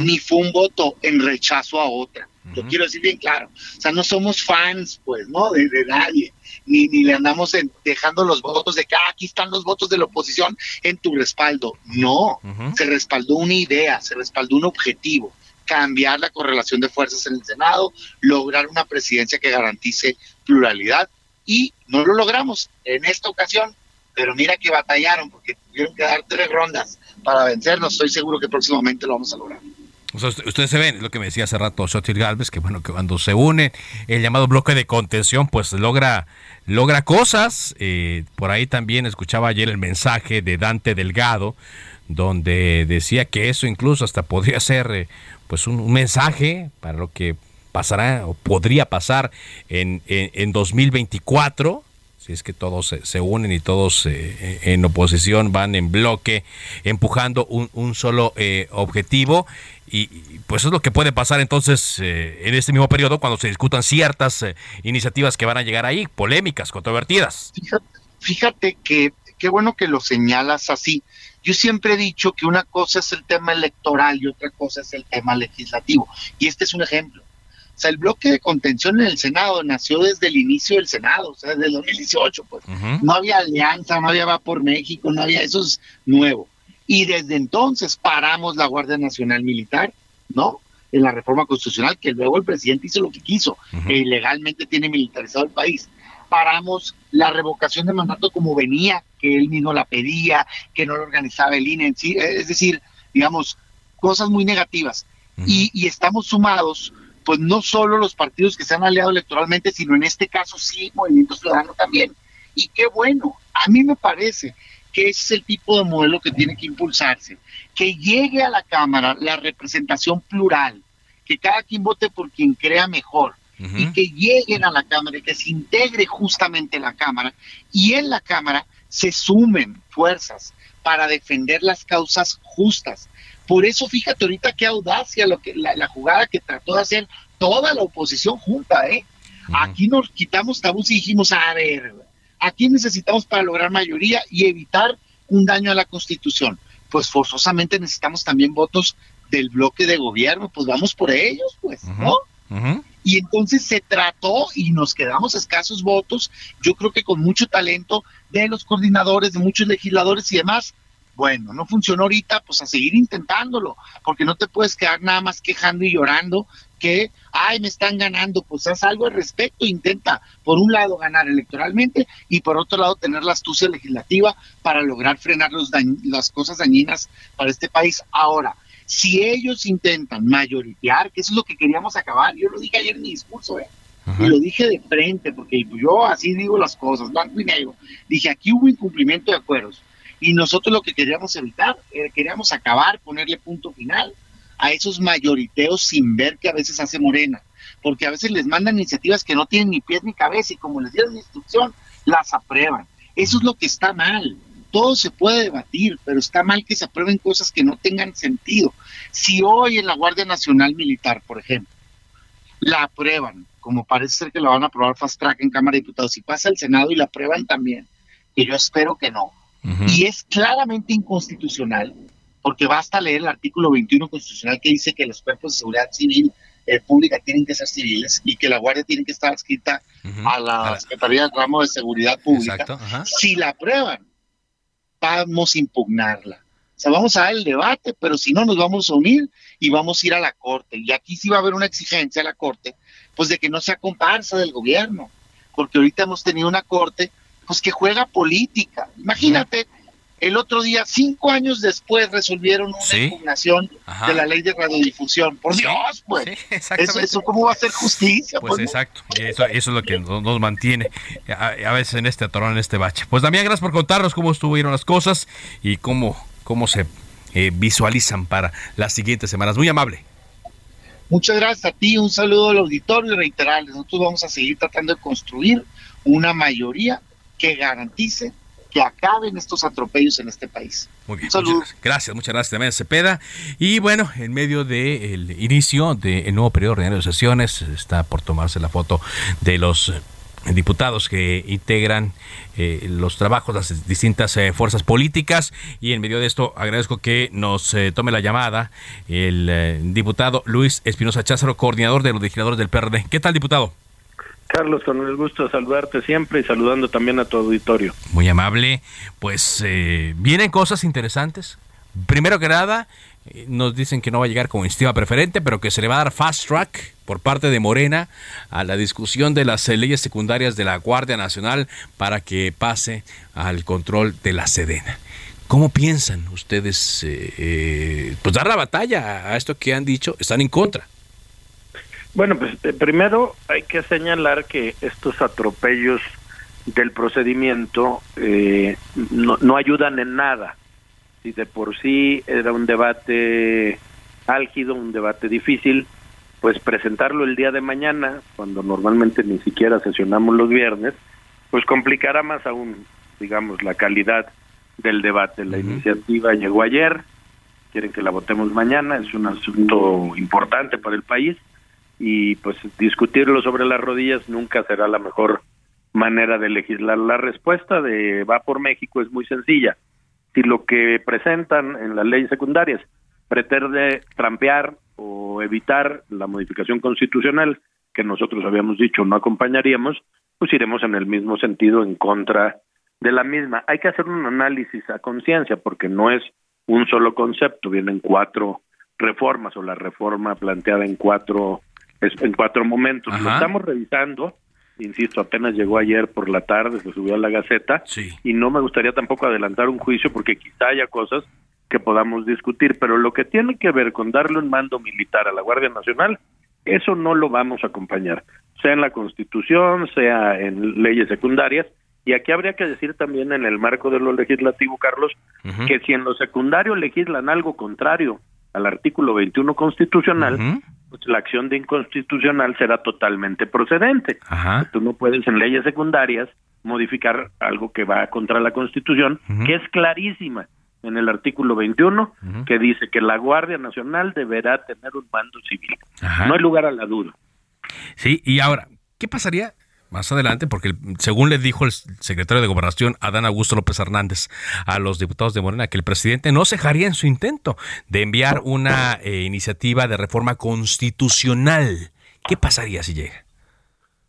ni fue un voto en rechazo a otra. Lo quiero decir bien claro. O sea, no somos fans, pues, ¿no? De, de nadie. Ni, ni le andamos dejando los votos de que ah, aquí están los votos de la oposición en tu respaldo. No, se respaldó una idea, se respaldó un objetivo, cambiar la correlación de fuerzas en el Senado, lograr una presidencia que garantice pluralidad y no lo logramos en esta ocasión, pero mira que batallaron porque tuvieron que dar tres rondas para vencernos, estoy seguro que próximamente lo vamos a lograr ustedes se ven, lo que me decía hace rato Xochitl Galvez, que bueno, que cuando se une el llamado bloque de contención, pues logra, logra cosas. Eh, por ahí también escuchaba ayer el mensaje de Dante Delgado, donde decía que eso incluso hasta podría ser eh, pues un, mensaje para lo que pasará o podría pasar en, en, 2024 si es que todos se, unen y todos eh, en oposición van en bloque empujando un, un solo objetivo y, pues es lo que puede pasar entonces eh, en este mismo periodo cuando se discutan ciertas eh, iniciativas que van a llegar ahí, polémicas, controvertidas. Fíjate, que qué bueno que lo señalas así. Yo siempre he dicho que una cosa es el tema electoral y otra cosa es el tema legislativo. Y este es un ejemplo. O sea, el bloque de contención en el Senado nació desde el inicio del Senado, o sea, desde el 2018, pues. No había alianza, no había Va por México, no había, eso es nuevo. Y desde entonces paramos la Guardia Nacional Militar, ¿no? En la reforma constitucional, que luego el presidente hizo lo que quiso, e ilegalmente tiene militarizado el país. Paramos la revocación de mandato como venía, que él mismo la pedía, que no lo organizaba el INE en sí, es decir, digamos, cosas muy negativas. y, y estamos sumados pues no solo los partidos que se han aliado electoralmente, sino en este caso sí, Movimiento Ciudadano también. Y qué bueno, a mí me parece que ese es el tipo de modelo que tiene que impulsarse, que llegue a la Cámara la representación plural, que cada quien vote por quien crea mejor, y que lleguen a la Cámara y que se integre justamente la Cámara, y en la Cámara se sumen fuerzas para defender las causas justas, por eso, fíjate ahorita qué audacia lo que, la, jugada que trató de hacer toda la oposición junta, ¿eh? Aquí nos quitamos tabús y dijimos, a ver, aquí necesitamos para lograr mayoría y evitar un daño a la Constitución. Pues forzosamente necesitamos también votos del bloque de gobierno, pues vamos por ellos, pues, ¿no? Y entonces se trató y nos quedamos escasos votos, yo creo que con mucho talento de los coordinadores, de muchos legisladores y demás, bueno, no funcionó ahorita, pues a seguir intentándolo, porque no te puedes quedar nada más quejando y llorando que, ay, me están ganando, pues haz algo al respecto, intenta, por un lado, ganar electoralmente y por otro lado, tener la astucia legislativa para lograr frenar los las cosas dañinas para este país. Ahora, si ellos intentan mayoritear, que eso es lo que queríamos acabar, yo lo dije ayer en mi discurso, ¿eh? Y lo dije de frente, porque yo así digo las cosas, blanco y negro. Dije, aquí hubo incumplimiento de acuerdos y nosotros lo que queríamos evitar, eh, queríamos acabar, ponerle punto final a esos mayoriteos sin ver que a veces hace Morena, porque a veces les mandan iniciativas que no tienen ni pies ni cabeza y como les dieron instrucción, las aprueban. Eso es lo que está mal. Todo se puede debatir, pero está mal que se aprueben cosas que no tengan sentido. Si hoy en la Guardia Nacional Militar, por ejemplo, la aprueban, como parece ser que la van a aprobar fast track en Cámara de Diputados, y pasa al Senado y la aprueban también, que yo espero que no, y es claramente inconstitucional, porque basta leer el artículo 21 constitucional que dice que los cuerpos de seguridad civil eh, pública tienen que ser civiles y que la Guardia tiene que estar adscrita a la Secretaría del Ramo de Seguridad Pública. Si la aprueban, vamos a impugnarla. O sea, vamos a dar el debate, pero si no, nos vamos a unir y vamos a ir a la Corte. Y aquí sí va a haber una exigencia a la Corte, pues de que no sea comparsa del gobierno, porque ahorita hemos tenido una Corte pues que juega política. Imagínate, el otro día, cinco años después, resolvieron una impugnación de la ley de radiodifusión. Por Dios, pues. eso, ¿cómo va a ser justicia? Pues, pues exacto. Eso, eso, es lo que nos, mantiene a, veces en este atorón, en este bache. Pues Damián, gracias por contarnos cómo estuvieron las cosas y cómo, cómo se eh, visualizan para las siguientes semanas. Muy amable. Muchas gracias a ti, un saludo al auditorio y reiterarles, nosotros vamos a seguir tratando de construir una mayoría que garantice que acaben estos atropellos en este país. Muy bien. Muchas gracias, muchas gracias también Cepeda. Y bueno, en medio del inicio del nuevo periodo ordinario de sesiones, está por tomarse la foto de los diputados que integran eh, los trabajos de las distintas eh, fuerzas políticas y en medio de esto agradezco que nos eh, tome la llamada el diputado Luis Espinosa Cházaro, coordinador de los legisladores del PRD. ¿Qué tal, diputado? Carlos, con el gusto de saludarte siempre y saludando también a tu auditorio. Muy amable. Pues eh, vienen cosas interesantes. Primero que nada, eh, nos dicen que no va a llegar como iniciativa preferente, pero que se le va a dar fast track por parte de Morena a la discusión de las eh, leyes secundarias de la Guardia Nacional para que pase al control de la Sedena. ¿Cómo piensan ustedes pues dar la batalla a esto que han dicho? Están en contra. Bueno, pues eh, primero hay que señalar que estos atropellos del procedimiento eh, no, no, ayudan en nada. Si de por sí era un debate álgido, un debate difícil, pues presentarlo el día de mañana, cuando normalmente ni siquiera sesionamos los viernes, pues complicará más aún, digamos, la calidad del debate. La iniciativa llegó ayer, quieren que la votemos mañana, es un asunto importante para el país y pues discutirlo sobre las rodillas nunca será la mejor manera de legislar. La respuesta de Va por México es muy sencilla. Si lo que presentan en las leyes secundarias pretende trampear o evitar la modificación constitucional que nosotros habíamos dicho no acompañaríamos, pues iremos en el mismo sentido en contra de la misma. Hay que hacer un análisis a conciencia porque no es un solo concepto, vienen cuatro reformas o la reforma planteada en cuatro en cuatro momentos. Lo estamos revisando, insisto, apenas llegó ayer por la tarde, se subió a la Gaceta y no me gustaría tampoco adelantar un juicio porque quizá haya cosas que podamos discutir, pero lo que tiene que ver con darle un mando militar a la Guardia Nacional, eso no lo vamos a acompañar, sea en la Constitución, sea en leyes secundarias, y aquí habría que decir también en el marco de lo legislativo, Carlos, que si en lo secundario legislan algo contrario al artículo 21 constitucional, pues la acción de inconstitucional será totalmente procedente. Tú no puedes en leyes secundarias modificar algo que va contra la Constitución, que es clarísima en el artículo 21, que dice que la Guardia Nacional deberá tener un mando civil. No hay lugar a la duda. Sí, y ahora, ¿qué pasaría más adelante, porque según le dijo el secretario de Gobernación, Adán Augusto López Hernández, a los diputados de Morena, que el presidente no cejaría en su intento de enviar una eh, iniciativa de reforma constitucional. ¿Qué pasaría si llega?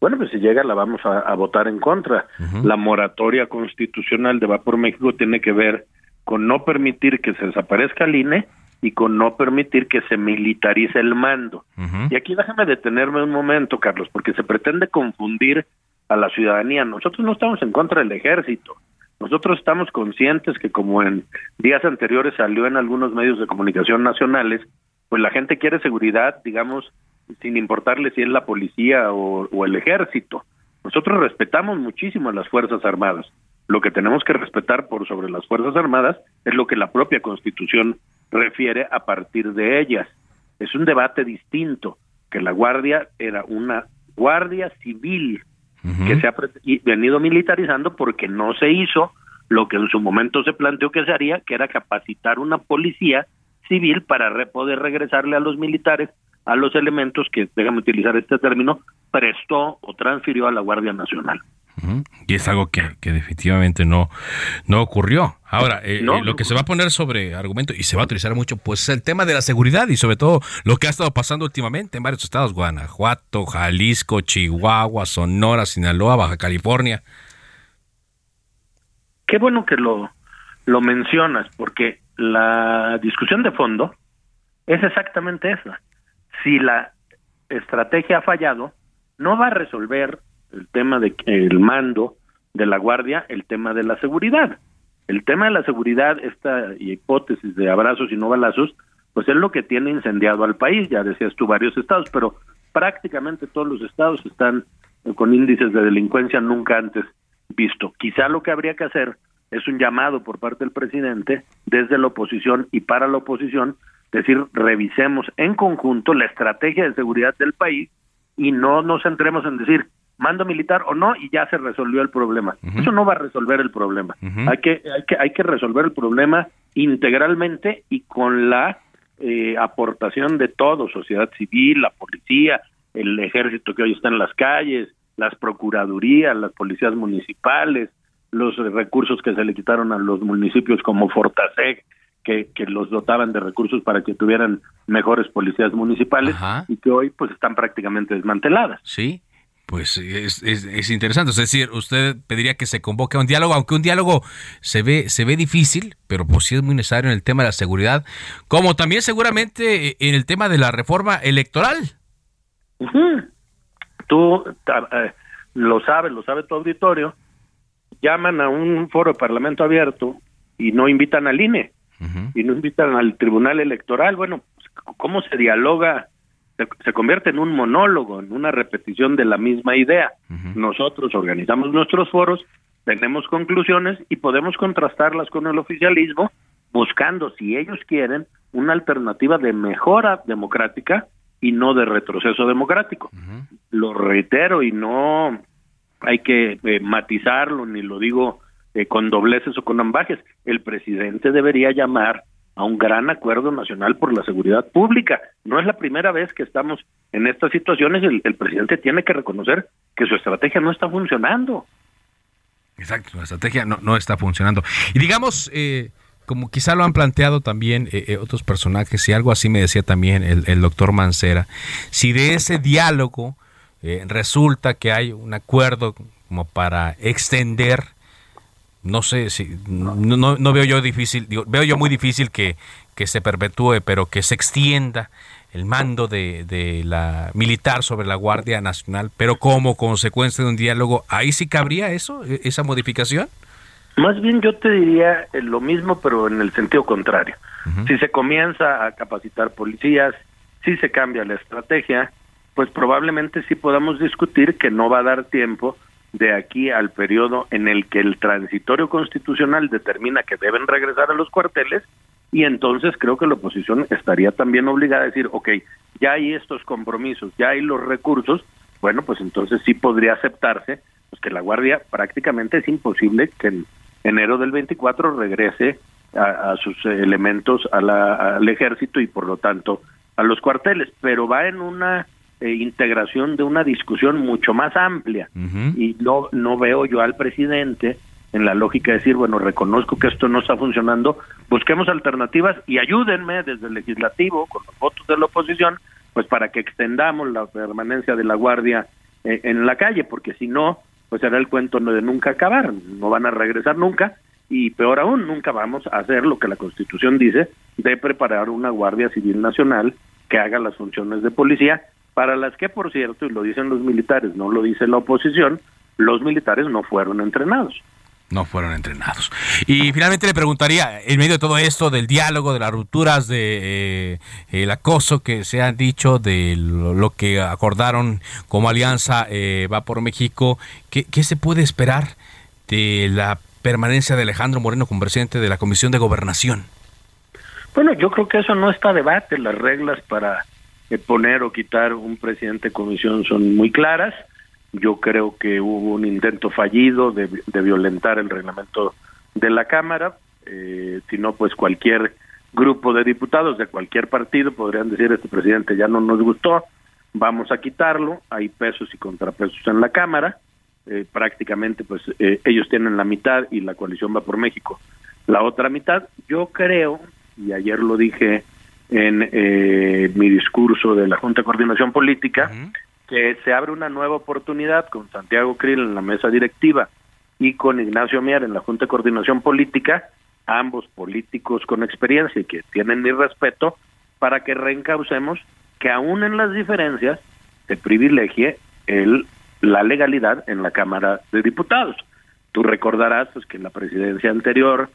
Bueno, pues si llega la vamos a, votar en contra. La moratoria constitucional de Vapor México tiene que ver con no permitir que se desaparezca el INE y con no permitir que se militarice el mando. Y aquí déjame detenerme un momento, Carlos, porque se pretende confundir a la ciudadanía. Nosotros no estamos en contra del ejército. Nosotros estamos conscientes que como en días anteriores salió en algunos medios de comunicación nacionales, pues la gente quiere seguridad, digamos, sin importarle si es la policía o, o el ejército. Nosotros respetamos muchísimo a las Fuerzas Armadas. Lo que tenemos que respetar por sobre las Fuerzas Armadas es lo que la propia Constitución refiere a partir de ellas. Es un debate distinto, que la Guardia era una Guardia Civil que se ha venido militarizando porque no se hizo lo que en su momento se planteó que se haría, que era capacitar una policía civil para poder regresarle a los militares a los elementos que, déjame utilizar este término, prestó o transfirió a la Guardia Nacional. Y es algo que, definitivamente no, no ocurrió. Ahora, eh, eh, lo que se va a poner sobre argumento y se va a utilizar mucho, pues es el tema de la seguridad y sobre todo lo que ha estado pasando últimamente en varios estados, Guanajuato, Jalisco, Chihuahua, Sonora, Sinaloa, Baja California. Qué bueno que lo, lo mencionas, porque la discusión de fondo es exactamente esa. Si la estrategia ha fallado, no va a resolver el tema de el mando de la guardia, el tema de la seguridad. El tema de la seguridad, esta hipótesis de abrazos y no balazos, pues es lo que tiene incendiado al país, ya decías tú varios estados, pero prácticamente todos los estados están con índices de delincuencia nunca antes visto. Quizá lo que habría que hacer es un llamado por parte del presidente desde la oposición y para la oposición, decir, revisemos en conjunto la estrategia de seguridad del país y no nos centremos en decir, mando militar o no y ya se resolvió el problema. Eso no va a resolver el problema. Hay que hay que hay que resolver el problema integralmente y con la eh, aportación de todo, sociedad civil, la policía, el ejército que hoy está en las calles, las procuradurías, las policías municipales, los recursos que se le quitaron a los municipios como Fortaseg, que, que los dotaban de recursos para que tuvieran mejores policías municipales y que hoy pues están prácticamente desmanteladas. Sí, pues es, es, interesante, es decir, usted pediría que se convoque a un diálogo, aunque un diálogo se ve, se ve difícil, pero pues sí es muy necesario en el tema de la seguridad, como también seguramente en el tema de la reforma electoral. Tú eh, lo sabes, lo sabe tu auditorio, llaman a un foro de parlamento abierto y no invitan al INE, y no invitan al Tribunal Electoral, bueno, ¿cómo se dialoga se, convierte en un monólogo, en una repetición de la misma idea. Nosotros organizamos nuestros foros, tenemos conclusiones y podemos contrastarlas con el oficialismo, buscando, si ellos quieren, una alternativa de mejora democrática y no de retroceso democrático. Lo reitero y no hay que eh, matizarlo, ni lo digo eh, con dobleces o con ambajes. El presidente debería llamar a un gran acuerdo nacional por la seguridad pública. No es la primera vez que estamos en estas situaciones. El, presidente tiene que reconocer que su estrategia no está funcionando. Exacto, la estrategia no, no está funcionando. Y digamos, eh, como quizá lo han planteado también eh, eh, otros personajes, y algo así me decía también el, doctor Mancera, si de ese diálogo eh, resulta que hay un acuerdo como para extender, no sé si, no, no, veo yo difícil, veo yo muy difícil que, que se perpetúe, pero que se extienda el mando de, de, la militar sobre la Guardia Nacional, pero como consecuencia de un diálogo, ¿ahí sí cabría eso, e, esa modificación? Más bien yo te diría eh, lo mismo, pero en el sentido contrario. Si se comienza a capacitar policías, si se cambia la estrategia, pues probablemente sí podamos discutir que no va a dar tiempo de aquí al periodo en el que el transitorio constitucional determina que deben regresar a los cuarteles y entonces creo que la oposición estaría también obligada a decir, ok, ya hay estos compromisos, ya hay los recursos, bueno, pues entonces sí podría aceptarse pues que la Guardia prácticamente es imposible que en enero del 24 regrese a, sus elementos al ejército y por lo tanto a los cuarteles, pero va en una eh, integración de una discusión mucho más amplia. Y no no veo yo al presidente en la lógica de decir, bueno, reconozco que esto no está funcionando, busquemos alternativas y ayúdenme desde el legislativo con los votos de la oposición, pues para que extendamos la permanencia de la Guardia eh, en la calle, porque si no, pues será el cuento de nunca acabar, no van a regresar nunca y peor aún, nunca vamos a hacer lo que la Constitución dice de preparar una Guardia Civil Nacional que haga las funciones de policía, para las que, por cierto, y lo dicen los militares, no lo dice la oposición, los militares no fueron entrenados no fueron entrenados. Y finalmente le preguntaría, en medio de todo esto, del diálogo, de las rupturas, de eh, el acoso que se han dicho, de lo, que acordaron como alianza eh, Va por México, ¿qué, se puede esperar de la permanencia de Alejandro Moreno como presidente de la Comisión de Gobernación? Bueno, yo creo que eso no está a debate. Las reglas para poner o quitar un presidente de comisión son muy claras. Yo creo que hubo un intento fallido de, violentar el reglamento de la Cámara, eh, si no, pues cualquier grupo de diputados de cualquier partido podrían decir, este presidente ya no nos gustó, vamos a quitarlo, hay pesos y contrapesos en la Cámara, eh, prácticamente pues eh, ellos tienen la mitad y la coalición va por México la otra mitad. Yo creo, y ayer lo dije en eh, mi discurso de la Junta de Coordinación Política, que se abre una nueva oportunidad con Santiago Krill en la mesa directiva y con Ignacio Mier en la Junta de Coordinación Política, ambos políticos con experiencia y que tienen mi respeto, para que reencaucemos que aún en las diferencias se privilegie el, la legalidad en la Cámara de Diputados. Tú recordarás pues, que en la presidencia anterior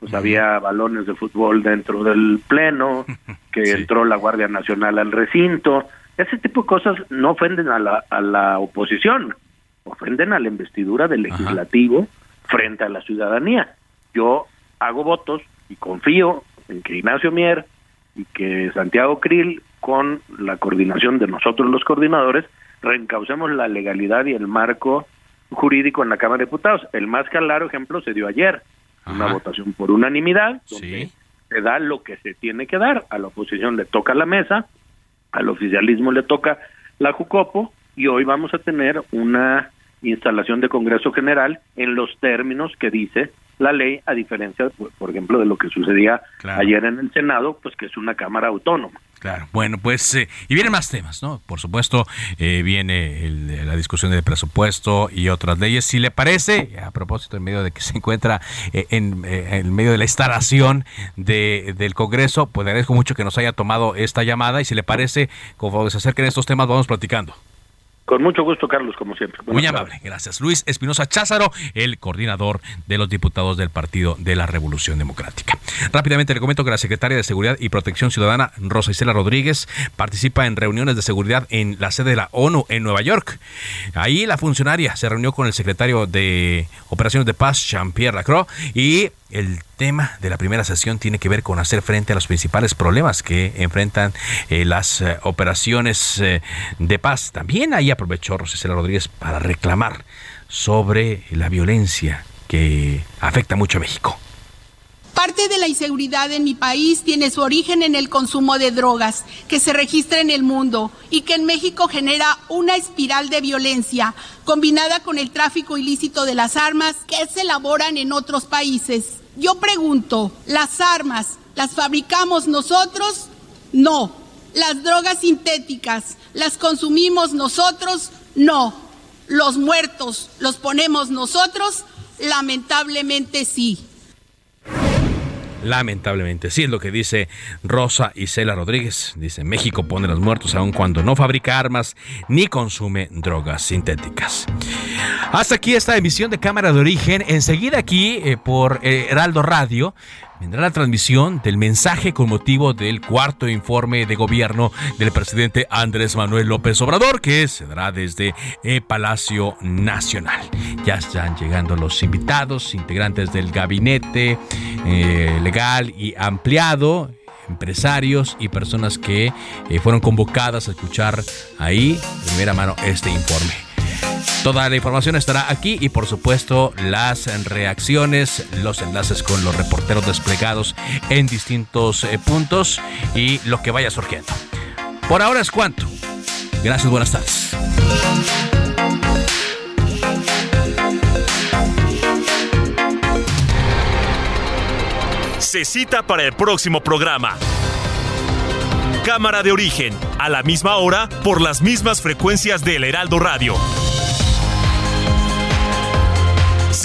pues había balones de fútbol dentro del pleno, que entró la Guardia Nacional al recinto, ese tipo de cosas no ofenden a la, a la oposición, ofenden a la investidura del legislativo frente a la ciudadanía. Yo hago votos y confío en que Ignacio Mier y que Santiago Krill, con la coordinación de nosotros los coordinadores, reencaucemos la legalidad y el marco jurídico en la Cámara de Diputados. El más claro ejemplo se dio ayer, una votación por unanimidad, donde se da lo que se tiene que dar, a la oposición le toca la mesa, al oficialismo le toca la Jucopo y hoy vamos a tener una instalación de Congreso General en los términos que dice la ley, a diferencia, por ejemplo, de lo que sucedía ayer en el Senado, pues que es una Cámara autónoma. Claro, bueno, pues, eh, y vienen más temas, ¿no? Por supuesto, eh, viene la discusión del presupuesto y otras leyes. Si le parece, a propósito, en medio de que se encuentra eh, en, en, medio de la instalación de, del Congreso, pues le agradezco mucho que nos haya tomado esta llamada y si le parece, como se acerquen estos temas, vamos platicando. Con mucho gusto, Carlos, como siempre. Muy amable, gracias. Luis Espinosa Cházaro, el coordinador de los diputados del Partido de la Revolución Democrática. Rápidamente le comento que la secretaria de Seguridad y Protección Ciudadana, Rosa Isela Rodríguez, participa en reuniones de seguridad en la sede de la ONU en Nueva York. Ahí la funcionaria se reunió con el secretario de Operaciones de Paz, Jean-Pierre Lacroix, y el tema de la primera sesión tiene que ver con hacer frente a los principales problemas que enfrentan eh, las eh, operaciones eh, de paz. También ahí aprovechó Rosicela Rodríguez para reclamar sobre la violencia que afecta mucho a México. Parte de la inseguridad en mi país tiene su origen en el consumo de drogas que se registra en el mundo y que en México genera una espiral de violencia combinada con el tráfico ilícito de las armas que se elaboran en otros países. Yo pregunto, ¿las armas las fabricamos nosotros? No. ¿Las drogas sintéticas las consumimos nosotros? No. ¿Los muertos los ponemos nosotros? Lamentablemente sí. Lamentablemente, sí es lo que dice Rosa Isela Rodríguez. Dice, México pone los muertos aun cuando no fabrica armas ni consume drogas sintéticas. Hasta aquí esta emisión de Cámara de Origen. Enseguida aquí eh, por eh, Heraldo Radio vendrá la transmisión del mensaje con motivo del cuarto informe de gobierno del presidente Andrés Manuel López Obrador, que se dará desde el Palacio Nacional. Ya están llegando los invitados, integrantes del gabinete eh, legal y ampliado empresarios y personas que eh, fueron convocadas a escuchar ahí de primera mano este informe. Toda la información estará aquí y por supuesto las reacciones, los enlaces con los reporteros desplegados en distintos eh, puntos y lo que vaya surgiendo. Por ahora es cuanto. Gracias, buenas tardes. Se cita para el próximo programa. Cámara de origen, a la misma hora, por las mismas frecuencias del Heraldo Radio.